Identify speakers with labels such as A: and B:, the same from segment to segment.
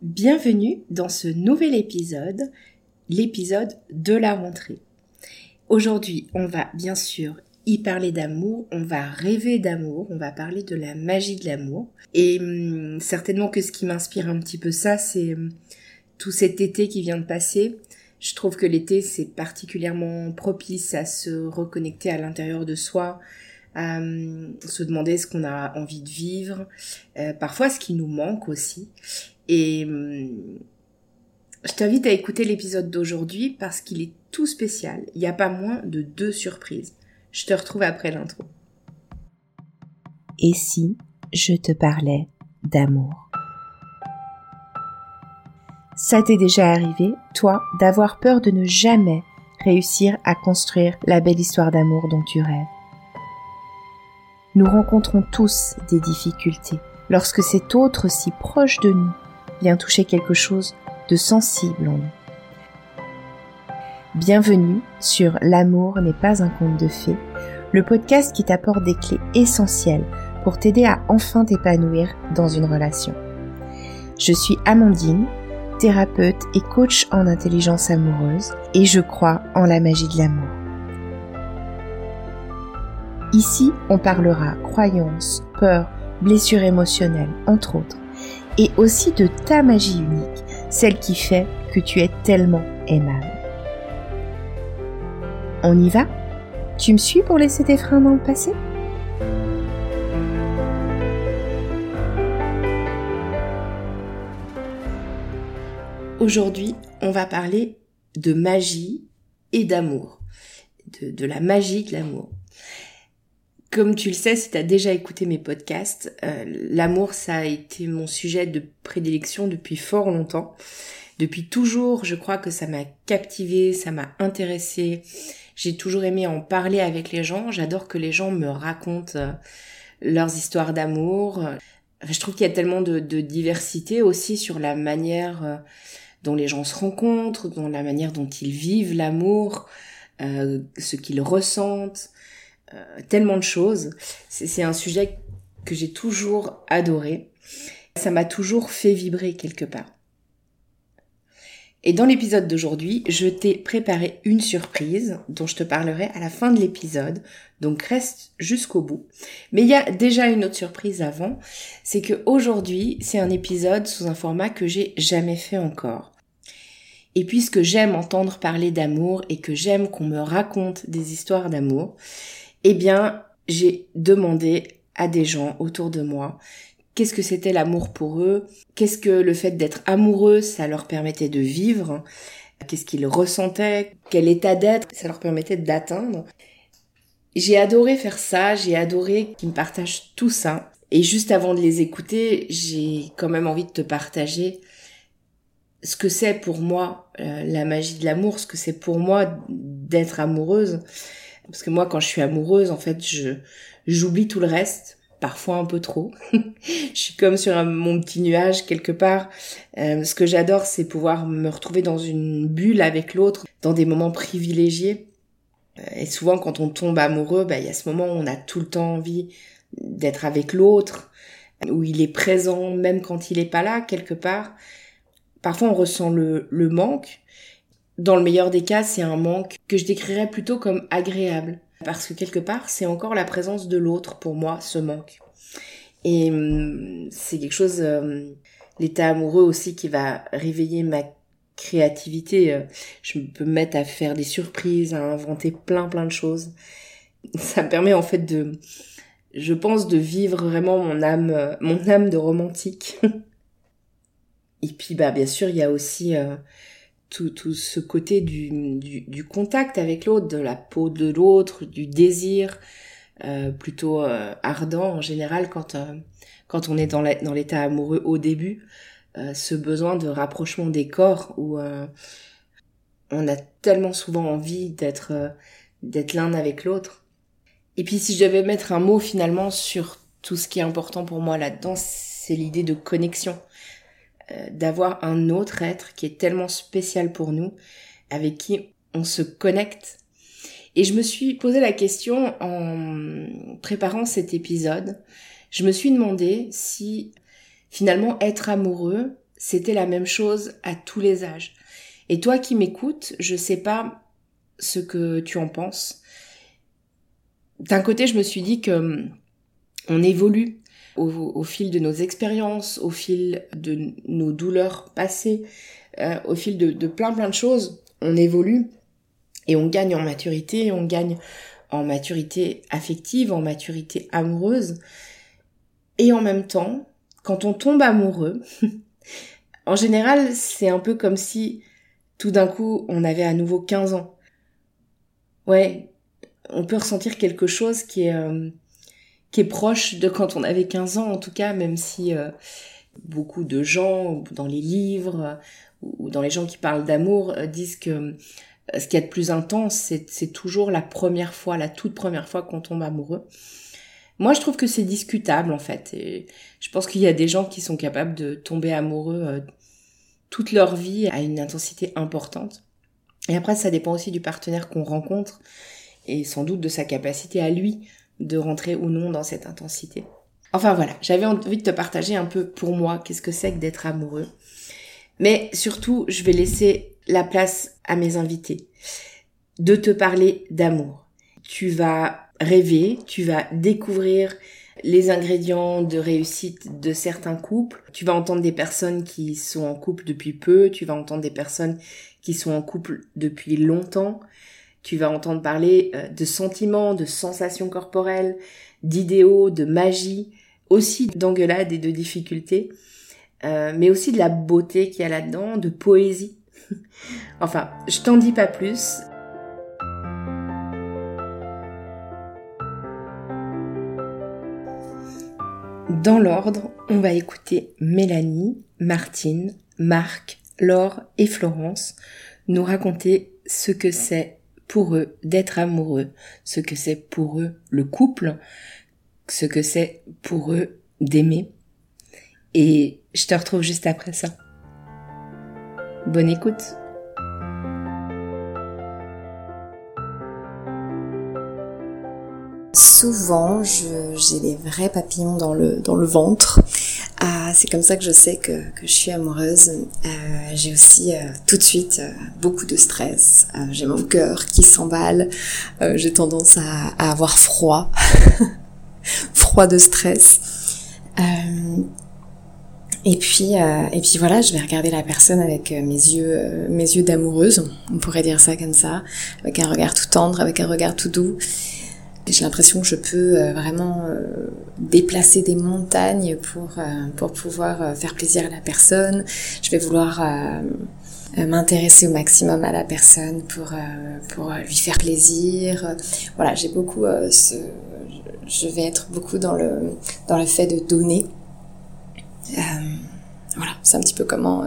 A: Bienvenue dans ce nouvel épisode, l'épisode de la rentrée. Aujourd'hui, on va bien sûr y parler d'amour, on va rêver d'amour, on va parler de la magie de l'amour. Et hum, certainement que ce qui m'inspire un petit peu ça, c'est hum, tout cet été qui vient de passer. Je trouve que l'été, c'est particulièrement propice à se reconnecter à l'intérieur de soi, à hum, se demander ce qu'on a envie de vivre, euh, parfois ce qui nous manque aussi. Et hum, je t'invite à écouter l'épisode d'aujourd'hui parce qu'il est tout spécial. Il n'y a pas moins de deux surprises. Je te retrouve après l'intro.
B: Et si je te parlais d'amour? Ça t'est déjà arrivé, toi, d'avoir peur de ne jamais réussir à construire la belle histoire d'amour dont tu rêves? Nous rencontrons tous des difficultés lorsque cet autre si proche de nous vient toucher quelque chose de sensible en nous. Bienvenue sur L'amour n'est pas un conte de fées, le podcast qui t'apporte des clés essentielles pour t'aider à enfin t'épanouir dans une relation. Je suis Amandine, thérapeute et coach en intelligence amoureuse et je crois en la magie de l'amour. Ici, on parlera croyances, peurs, blessures émotionnelles, entre autres et aussi de ta magie unique, celle qui fait que tu es tellement aimable. On y va? Tu me suis pour laisser tes freins dans le passé?
A: Aujourd'hui, on va parler de magie et d'amour, de, la magie de l'amour. Comme tu le sais, si tu as déjà écouté mes podcasts, euh, l'amour, ça a été mon sujet de prédilection depuis fort longtemps. Depuis toujours, je crois que ça m'a captivé, ça m'a intéressé. J'ai toujours aimé en parler avec les gens. J'adore que les gens me racontent euh, leurs histoires d'amour. Je trouve qu'il y a tellement de, diversité aussi sur la manière euh, dont les gens se rencontrent, dans la manière dont ils vivent l'amour, ce qu'ils ressentent. Euh, tellement de choses. C'est un sujet que j'ai toujours adoré. Ça m'a toujours fait vibrer quelque part. Et dans l'épisode d'aujourd'hui, je t'ai préparé une surprise dont je te parlerai à la fin de l'épisode. Donc reste jusqu'au bout. Mais il y a déjà une autre surprise avant, c'est que aujourd'hui, c'est un épisode sous un format que j'ai jamais fait encore. Et puisque j'aime entendre parler d'amour et que j'aime qu'on me raconte des histoires d'amour, eh bien, j'ai demandé à des gens autour de moi qu'est-ce que c'était l'amour pour eux, qu'est-ce que le fait d'être amoureux, ça leur permettait de vivre, qu'est-ce qu'ils ressentaient, quel état d'être ça leur permettait d'atteindre. J'ai adoré faire ça, j'ai adoré qu'ils me partagent tout ça. Et juste avant de les écouter, j'ai quand même envie de te partager ce que c'est pour moi euh, la magie de l'amour, ce que c'est pour moi d'être amoureuse. Parce que moi, quand je suis amoureuse, en fait, je j'oublie tout le reste, parfois un peu trop. je suis comme sur mon petit nuage quelque part. Euh, ce que j'adore, c'est pouvoir me retrouver dans une bulle avec l'autre, dans des moments privilégiés. Euh, et souvent, quand on tombe amoureux, bah, il y a ce moment où on a tout le temps envie d'être avec l'autre, où il est présent même quand il est pas là quelque part. Parfois, on ressent le, le manque, dans le meilleur des cas, c'est un manque que je décrirais plutôt comme agréable. Parce que quelque part, c'est encore la présence de l'autre pour moi, ce manque. Et hum, c'est quelque chose, euh, l'état amoureux aussi qui va réveiller ma créativité. Euh, je peux me mettre à faire des surprises, à inventer plein plein de choses. Ça me permet en fait de, je pense, de vivre vraiment mon âme, euh, mon âme de romantique. Et puis bah bien sûr, il y a aussi tout, tout ce côté du, du, du contact avec l'autre, de la peau de l'autre, du désir euh, plutôt euh, ardent en général quand euh, quand on est dans l'état amoureux au début, euh, ce besoin de rapprochement des corps où on a tellement souvent envie d'être d'être l'un avec l'autre. Et puis si je devais mettre un mot finalement sur tout ce qui est important pour moi là-dedans, c'est l'idée de connexion. Euh, d'avoir un autre être qui est tellement spécial pour nous, avec qui on se connecte. Et je me suis posé la question en préparant cet épisode. Je me suis demandé si finalement être amoureux, c'était la même chose à tous les âges. Et toi qui m'écoutes, je sais pas ce que tu en penses. D'un côté, je me suis dit que hum, on évolue au, fil de nos expériences, au fil de nos douleurs passées, euh, au fil de, de plein plein de choses. On évolue et on gagne en maturité, on gagne en maturité affective, en maturité amoureuse. Et en même temps, quand on tombe amoureux, en général, c'est un peu comme si tout d'un coup, on avait à nouveau 15 ans. Ouais, on peut ressentir quelque chose qui est, euh, qui est proche de quand on avait 15 ans, en tout cas, même si euh, beaucoup de gens, dans les livres, euh, ou dans les gens qui parlent d'amour, disent que ce qui est de plus intense, c'est toujours la première fois, la toute première fois qu'on tombe amoureux. Moi, je trouve que c'est discutable, en fait. Et je pense qu'il y a des gens qui sont capables de tomber amoureux toute leur vie à une intensité importante. Et après, ça dépend aussi du partenaire qu'on rencontre et sans doute de sa capacité à lui de rentrer ou non dans cette intensité. Enfin voilà, j'avais envie de te partager un peu pour moi qu'est-ce que c'est que d'être amoureux. Mais surtout, je vais laisser la place à mes invités de te parler d'amour. Tu vas rêver, tu vas découvrir les ingrédients de réussite de certains couples. Tu vas entendre des personnes qui sont en couple depuis peu, tu vas entendre des personnes qui sont en couple depuis longtemps. Tu vas entendre parler euh, de sentiments, de sensations corporelles, d'idéaux, de magie, aussi d'engueulades et de difficultés, euh, mais aussi de la beauté qu'il y a là-dedans, de poésie. enfin, je t'en dis pas plus. Dans l'ordre, on va écouter Mélanie, Martine, Marc, Laure et Florence nous raconter ce que c'est pour eux d'être amoureux, ce que c'est pour eux le couple, ce que c'est pour eux d'aimer. Et je te retrouve juste après ça. Bonne écoute.
C: Souvent, j'ai des vrais papillons dans le, dans le ventre. Ah, c'est comme ça que je sais que, que je suis amoureuse. Euh, j'ai aussi euh, tout de suite euh, beaucoup de stress. J'ai mon cœur qui s'emballe. j'ai tendance à, à, avoir froid, froid de stress. et puis, et puis voilà, je vais regarder la personne avec mes yeux, mes yeux d'amoureuse. On pourrait dire ça comme ça, avec un regard tout tendre, avec un regard tout doux. J'ai l'impression que je peux euh, vraiment euh, déplacer des montagnes pour, euh, pour pouvoir faire plaisir à la personne. Je vais vouloir m'intéresser au maximum à la personne pour, pour lui faire plaisir. Voilà, j'ai beaucoup ce, je vais être beaucoup dans le, dans le fait de donner. voilà, c'est un petit peu comment,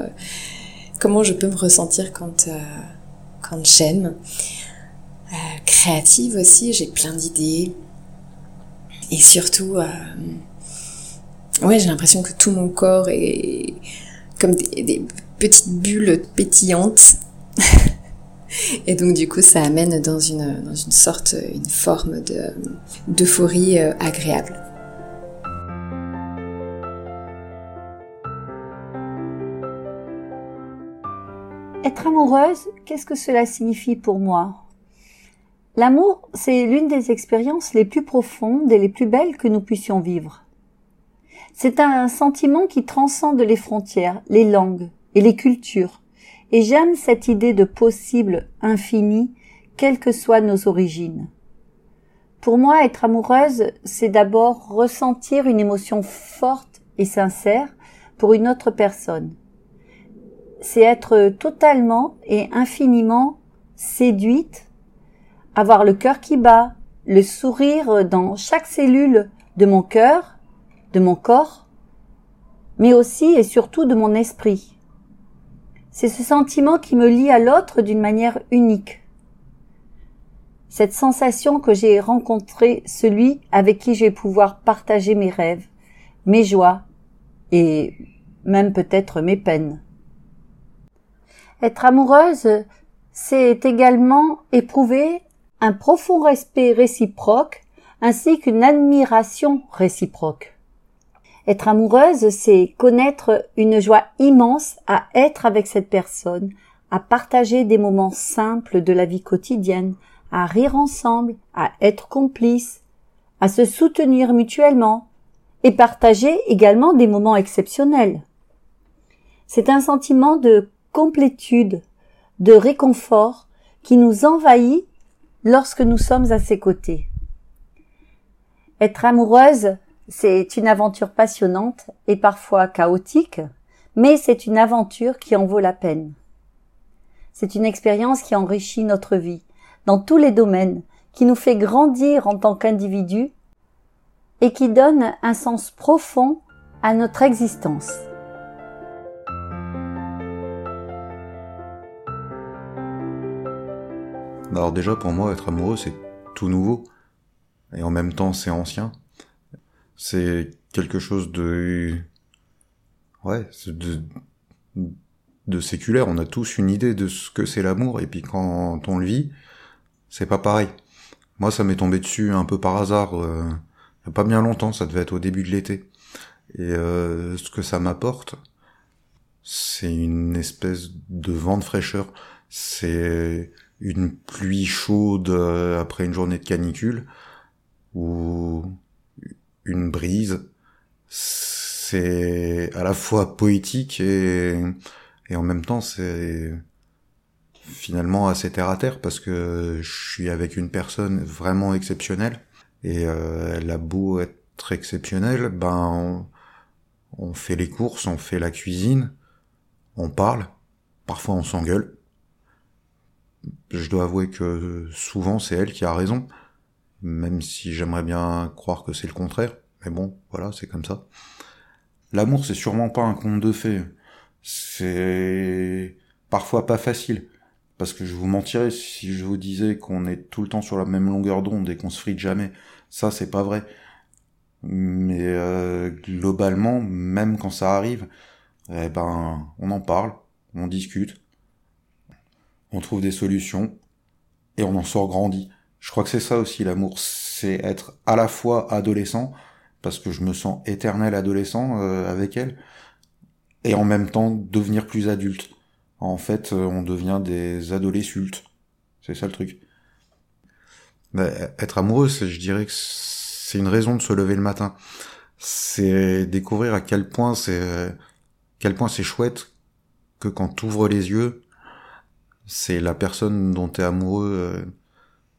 C: comment je peux me ressentir quand, quand j'aime. Créative aussi, j'ai plein d'idées. Et surtout, euh, ouais, j'ai l'impression que tout mon corps est comme des, petites bulles pétillantes. Et donc du coup, ça amène dans une, dans une sorte, une forme de, d'euphorie euh, agréable.
D: Être amoureuse, qu'est-ce que cela signifie pour moi? L'amour, c'est l'une des expériences les plus profondes et les plus belles que nous puissions vivre. C'est un sentiment qui transcende les frontières, les langues et les cultures, et j'aime cette idée de possible infini, quelles que soient nos origines. Pour moi, être amoureuse, c'est d'abord ressentir une émotion forte et sincère pour une autre personne. C'est être totalement et infiniment séduite avoir le cœur qui bat, le sourire dans chaque cellule de mon cœur, de mon corps, mais aussi et surtout de mon esprit. C'est ce sentiment qui me lie à l'autre d'une manière unique. Cette sensation que j'ai rencontré celui avec qui je vais pouvoir partager mes rêves, mes joies et même peut-être mes peines. Être amoureuse, c'est également éprouver un profond respect réciproque ainsi qu'une admiration réciproque. Être amoureuse, c'est connaître une joie immense à être avec cette personne, à partager des moments simples de la vie quotidienne, à rire ensemble, à être complices, à se soutenir mutuellement, et partager également des moments exceptionnels. C'est un sentiment de complétude, de réconfort qui nous envahit lorsque nous sommes à ses côtés. Être amoureuse, c'est une aventure passionnante et parfois chaotique, mais c'est une aventure qui en vaut la peine. C'est une expérience qui enrichit notre vie, dans tous les domaines, qui nous fait grandir en tant qu'individu et qui donne un sens profond à notre existence.
E: Alors déjà pour moi être amoureux c'est tout nouveau et en même temps c'est ancien. C'est quelque chose de ouais, de de séculaire, on a tous une idée de ce que c'est l'amour et puis quand on le vit, c'est pas pareil. Moi ça m'est tombé dessus un peu par hasard euh, il y a pas bien longtemps, ça devait être au début de l'été. Et euh, ce que ça m'apporte, c'est une espèce de vent de fraîcheur. C'est une pluie chaude euh, après une journée de canicule ou une brise. C'est à la fois poétique et, et en même temps c'est finalement assez terre à terre parce que je suis avec une personne vraiment exceptionnelle et euh, elle a beau être exceptionnelle, ben on, on fait les courses, on fait la cuisine, on parle, parfois on s'engueule, je dois avouer que souvent c'est elle qui a raison, même si j'aimerais bien croire que c'est le contraire. Mais bon, voilà, c'est comme ça. L'amour, c'est sûrement pas un conte de fées. C'est parfois pas facile. Parce que je vous mentirais si je vous disais qu'on est tout le temps sur la même longueur d'onde et qu'on se frite jamais. Ça, c'est pas vrai. Mais euh, globalement, même quand ça arrive, eh ben, on en parle, on discute, on trouve des solutions et on en sort grandi. Je crois que c'est ça aussi l'amour, c'est être à la fois adolescent parce que je me sens éternel adolescent euh, avec elle et en même temps devenir plus adulte. En fait, euh, on devient des adolescultes. C'est ça le truc. Bah, être amoureux, je dirais que c'est une raison de se lever le matin. C'est découvrir à quel point c'est quel point c'est chouette que quand tu ouvres les yeux, c'est la personne dont tu es amoureux euh,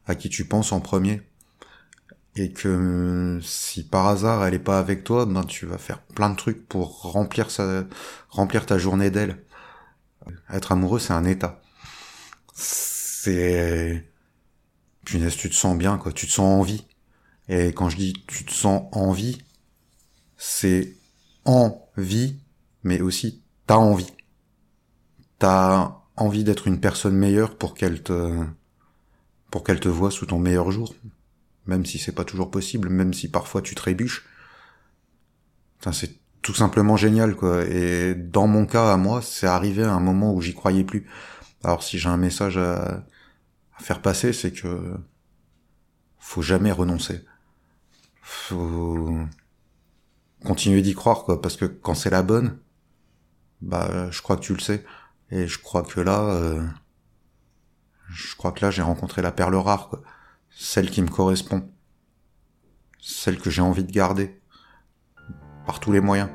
E: à qui tu penses en premier. Et que si par hasard elle est pas avec toi, ben tu vas faire plein de trucs pour remplir sa, remplir ta journée d'elle. Être amoureux, c'est un état. C'est, punaise, tu te sens bien, quoi. Tu te sens en vie. Et quand je dis tu te sens en vie, c'est en vie, mais aussi t'as envie. T'as envie d'être une personne meilleure pour qu'elle te pour qu'elle te voie sous ton meilleur jour, même si c'est pas toujours possible, même si parfois tu trébuches. c'est tout simplement génial quoi. Et dans mon cas à moi, c'est arrivé à un moment où j'y croyais plus. Alors si j'ai un message à, à faire passer, c'est que faut jamais renoncer. Faut continuer d'y croire quoi, parce que quand c'est la bonne, bah je crois que tu le sais. Et je crois que là, euh, je crois que là j'ai rencontré la perle rare, celle qui me correspond, celle que j'ai envie de garder, par tous les moyens.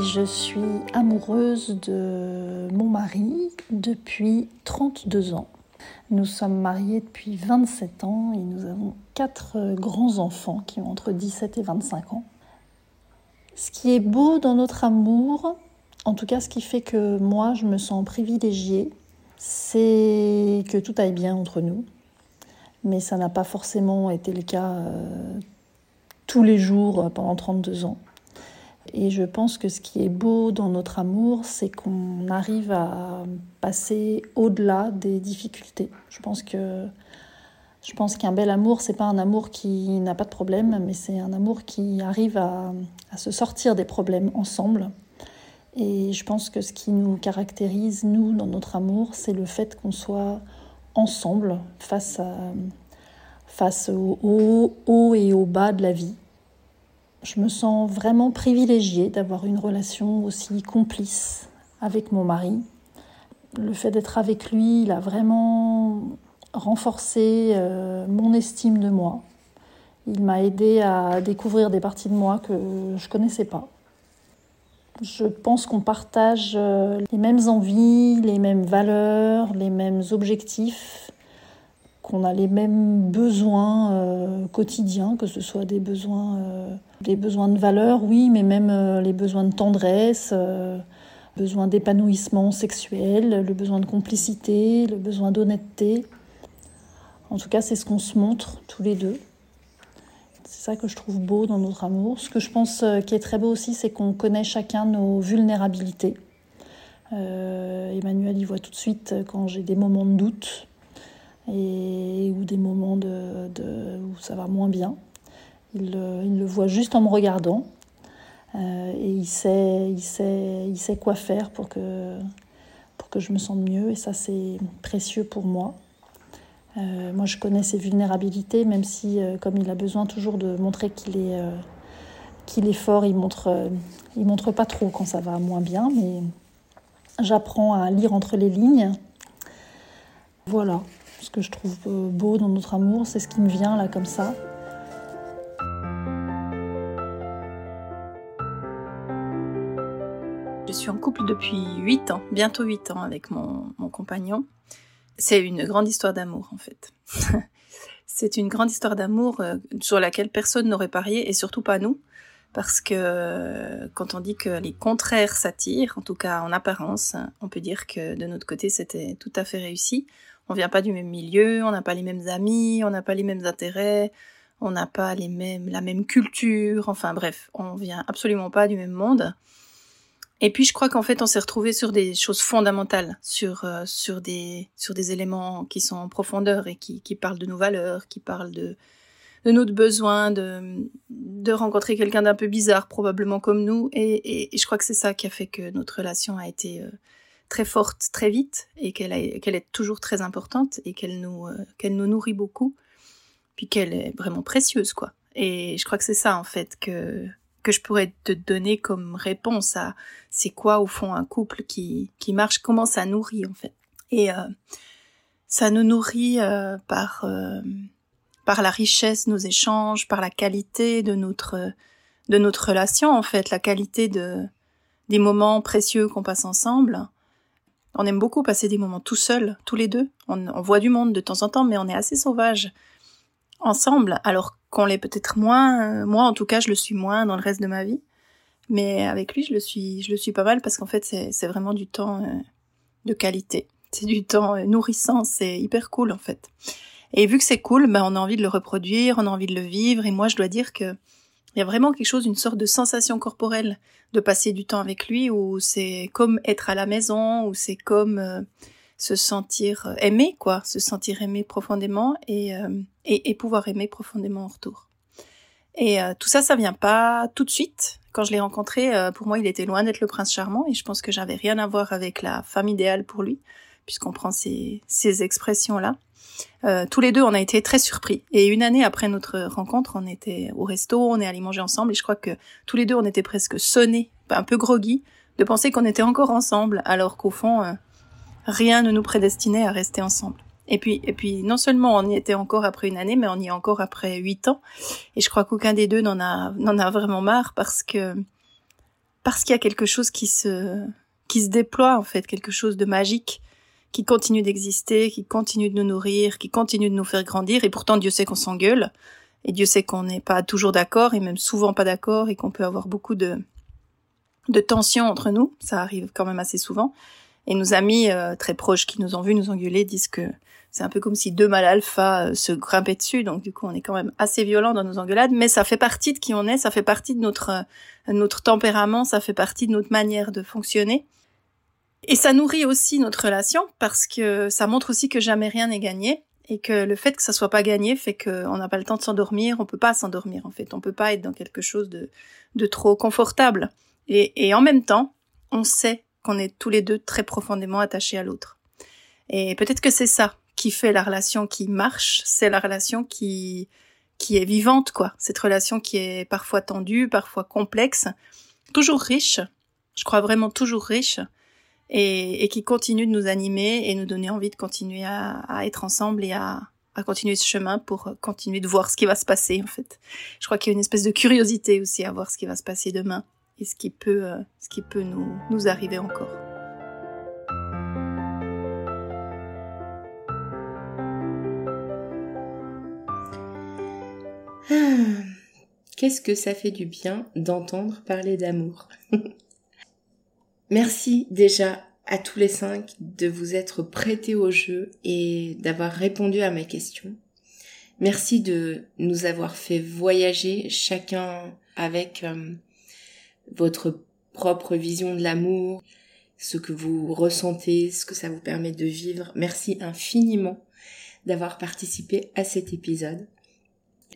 F: Je suis amoureuse de mon mari depuis 32 ans. Nous sommes mariés depuis 27 ans et nous avons quatre grands-enfants qui ont entre 17 et 25 ans. Ce qui est beau dans notre amour, en tout cas ce qui fait que moi je me sens privilégiée, c'est que tout aille bien entre nous. Mais ça n'a pas forcément été le cas euh, tous les jours pendant 32 ans. Et je pense que ce qui est beau dans notre amour, c'est qu'on arrive à passer au-delà des difficultés. Je pense qu'un bel amour, c'est pas un amour qui n'a pas de problème, mais c'est un amour qui arrive à, se sortir des problèmes ensemble. Et je pense que ce qui nous caractérise, nous, dans notre amour, c'est le fait qu'on soit ensemble face, à, face au haut et au bas de la vie. Je me sens vraiment privilégiée d'avoir une relation aussi complice avec mon mari. Le fait d'être avec lui, il a vraiment renforcé euh, mon estime de moi. Il m'a aidé à découvrir des parties de moi que je ne connaissais pas. Je pense qu'on partage euh, les mêmes envies, les mêmes valeurs, les mêmes objectifs, qu'on a les mêmes besoins euh, quotidiens, que ce soit des besoins, des besoins de valeur, oui, mais même les besoins de tendresse, besoin d'épanouissement sexuel, le besoin de complicité, le besoin d'honnêteté. En tout cas, c'est ce qu'on se montre tous les deux. C'est ça que je trouve beau dans notre amour. Ce que je pense euh, qui est très beau aussi, c'est qu'on connaît chacun nos vulnérabilités. Euh, Emmanuel y voit tout de suite quand j'ai des moments de doute ou des moments de, où ça va moins bien. Il, le voit juste en me regardant euh, et il sait, il, sait, il sait quoi faire pour que, pour que je me sente mieux et ça c'est précieux pour moi. Euh, moi je connais ses vulnérabilités même si euh, comme il a besoin toujours de montrer qu'il est, qu'il est fort, il montre, il montre pas trop quand ça va moins bien mais j'apprends à lire entre les lignes. Voilà ce que je trouve beau dans notre amour, c'est ce qui me vient là comme ça.
G: En couple depuis 8 ans, bientôt 8 ans avec mon, compagnon. C'est une grande histoire d'amour en fait. c'est une grande histoire d'amour euh, sur laquelle personne n'aurait parié et surtout pas nous. Parce que euh, quand on dit que les contraires s'attirent, en tout cas en apparence, on peut dire que de notre côté c'était tout à fait réussi. On vient pas du même milieu, on n'a pas les mêmes amis, on n'a pas les mêmes intérêts, on n'a pas les mêmes, la même culture, enfin bref, on vient absolument pas du même monde. Et puis je crois qu'en fait on s'est retrouvé sur des choses fondamentales, sur euh, sur des sur des éléments qui sont en profondeur et qui qui parlent de nos valeurs, qui parlent de de notre besoin de de rencontrer quelqu'un d'un peu bizarre probablement comme nous et, et, je crois que c'est ça qui a fait que notre relation a été euh, très forte très vite et qu'elle qu'elle est toujours très importante et qu'elle nous euh, qu'elle nous nourrit beaucoup puis qu'elle est vraiment précieuse quoi. Et je crois que c'est ça en fait que que je pourrais te donner comme réponse à c'est quoi au fond un couple qui, qui marche, comment ça nourrit en fait. Et euh, ça nous nourrit euh, par, euh, par la richesse de nos échanges, par la qualité de notre, de notre relation en fait, la qualité de, des moments précieux qu'on passe ensemble. On aime beaucoup passer des moments tout seuls, tous les deux. On, voit du monde de temps en temps, mais on est assez sauvage ensemble, alors qu'on l'est peut-être moins. Euh, moi, en tout cas, je le suis moins dans le reste de ma vie. Mais avec lui, je le suis, je le suis pas mal parce qu'en fait, c'est vraiment du temps euh, de qualité. C'est du temps euh, nourrissant, c'est hyper cool en fait. Et vu que c'est cool, ben on a envie de le reproduire, on a envie de le vivre. Et moi, je dois dire que il y a vraiment quelque chose, une sorte de sensation corporelle de passer du temps avec lui, où c'est comme être à la maison, où c'est comme se sentir euh, aimé, quoi, se sentir aimé profondément et, euh, et, et, pouvoir aimer profondément en retour. Et euh, tout ça, ça vient pas tout de suite. Quand je l'ai rencontré, pour moi, il était loin d'être le prince charmant et je pense que j'avais rien à voir avec la femme idéale pour lui, puisqu'on prend ces, ces expressions-là. tous les deux, on a été très surpris. Et une année après notre rencontre, on était au resto, on est allé manger ensemble, et je crois que tous les deux, on était presque sonnés, un peu groggy, de penser qu'on était encore ensemble, alors qu'au fond, rien ne nous prédestinait à rester ensemble. Et puis, et puis, non seulement on y était encore après une année, mais on y est encore après huit ans. Et je crois qu'aucun des deux n'en a, n'en a vraiment marre parce que, parce qu'il y a quelque chose qui se, qui se déploie, en fait, quelque chose de magique, qui continue d'exister, qui continue de nous nourrir, qui continue de nous faire grandir. Et pourtant, Dieu sait qu'on s'engueule. Et Dieu sait qu'on n'est pas toujours d'accord, et même souvent pas d'accord, et qu'on peut avoir beaucoup de, de tensions entre nous. Ça arrive quand même assez souvent. Et nos amis euh, très proches qui nous ont vus nous engueuler disent que c'est un peu comme si deux mâles alpha euh, se grimpaient dessus. Donc du coup, on est quand même assez violent dans nos engueulades, mais ça fait partie de qui on est, ça fait partie de notre euh, notre tempérament, ça fait partie de notre manière de fonctionner. Et ça nourrit aussi notre relation parce que ça montre aussi que jamais rien n'est gagné et que le fait que ça soit pas gagné fait qu'on n'a pas le temps de s'endormir, on peut pas s'endormir en fait, on peut pas être dans quelque chose de, de trop confortable. Et, et en même temps, on sait qu'on est tous les deux très profondément attachés à l'autre. Et peut-être que c'est ça qui fait la relation qui marche, c'est la relation qui qui est vivante, quoi. Cette relation qui est parfois tendue, parfois complexe, toujours riche. Je crois vraiment toujours riche et, qui continue de nous animer et nous donner envie de continuer à, être ensemble et à, à continuer ce chemin pour continuer de voir ce qui va se passer en fait. Je crois qu'il y a une espèce de curiosité aussi à voir ce qui va se passer demain et ce qui peut, euh, ce qui peut nous, nous arriver encore.
A: Ah, qu'est-ce que ça fait du bien d'entendre parler d'amour. Merci déjà à tous les cinq de vous être prêtés au jeu et d'avoir répondu à mes questions. Merci de nous avoir fait voyager chacun avec euh, votre propre vision de l'amour, ce que vous ressentez, ce que ça vous permet de vivre. Merci infiniment d'avoir participé à cet épisode.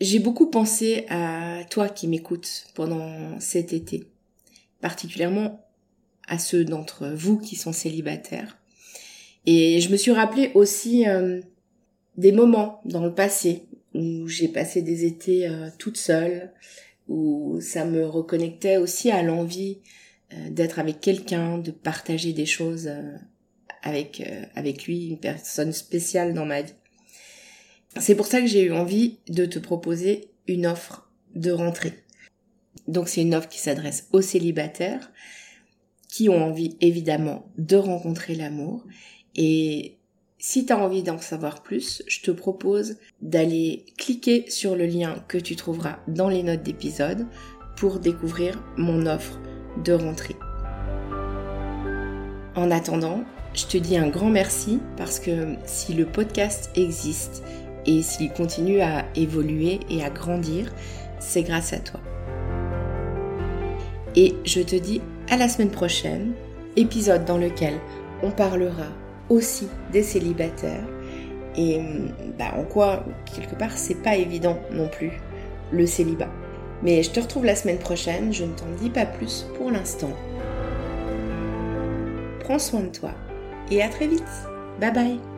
A: J'ai beaucoup pensé à toi qui m'écoutes pendant cet été, particulièrement à ceux d'entre vous qui sont célibataires. Et je me suis rappelé aussi euh, des moments dans le passé où j'ai passé des étés euh, toute seule, où ça me reconnectait aussi à l'envie euh, d'être avec quelqu'un, de partager des choses avec avec lui, une personne spéciale dans ma vie. C'est pour ça que j'ai eu envie de te proposer une offre de rentrée. Donc c'est une offre qui s'adresse aux célibataires qui ont envie évidemment de rencontrer l'amour. Et si tu as envie d'en savoir plus, je te propose d'aller cliquer sur le lien que tu trouveras dans les notes d'épisode pour découvrir mon offre de rentrée. En attendant, je te dis un grand merci parce que si le podcast existe, et s'il continue à évoluer et à grandir, c'est grâce à toi. Et je te dis à la semaine prochaine, épisode dans lequel on parlera aussi des célibataires et bah, en quoi, quelque part, c'est pas évident non plus le célibat. Mais je te retrouve la semaine prochaine, je ne t'en dis pas plus pour l'instant. Prends soin de toi et à très vite. Bye bye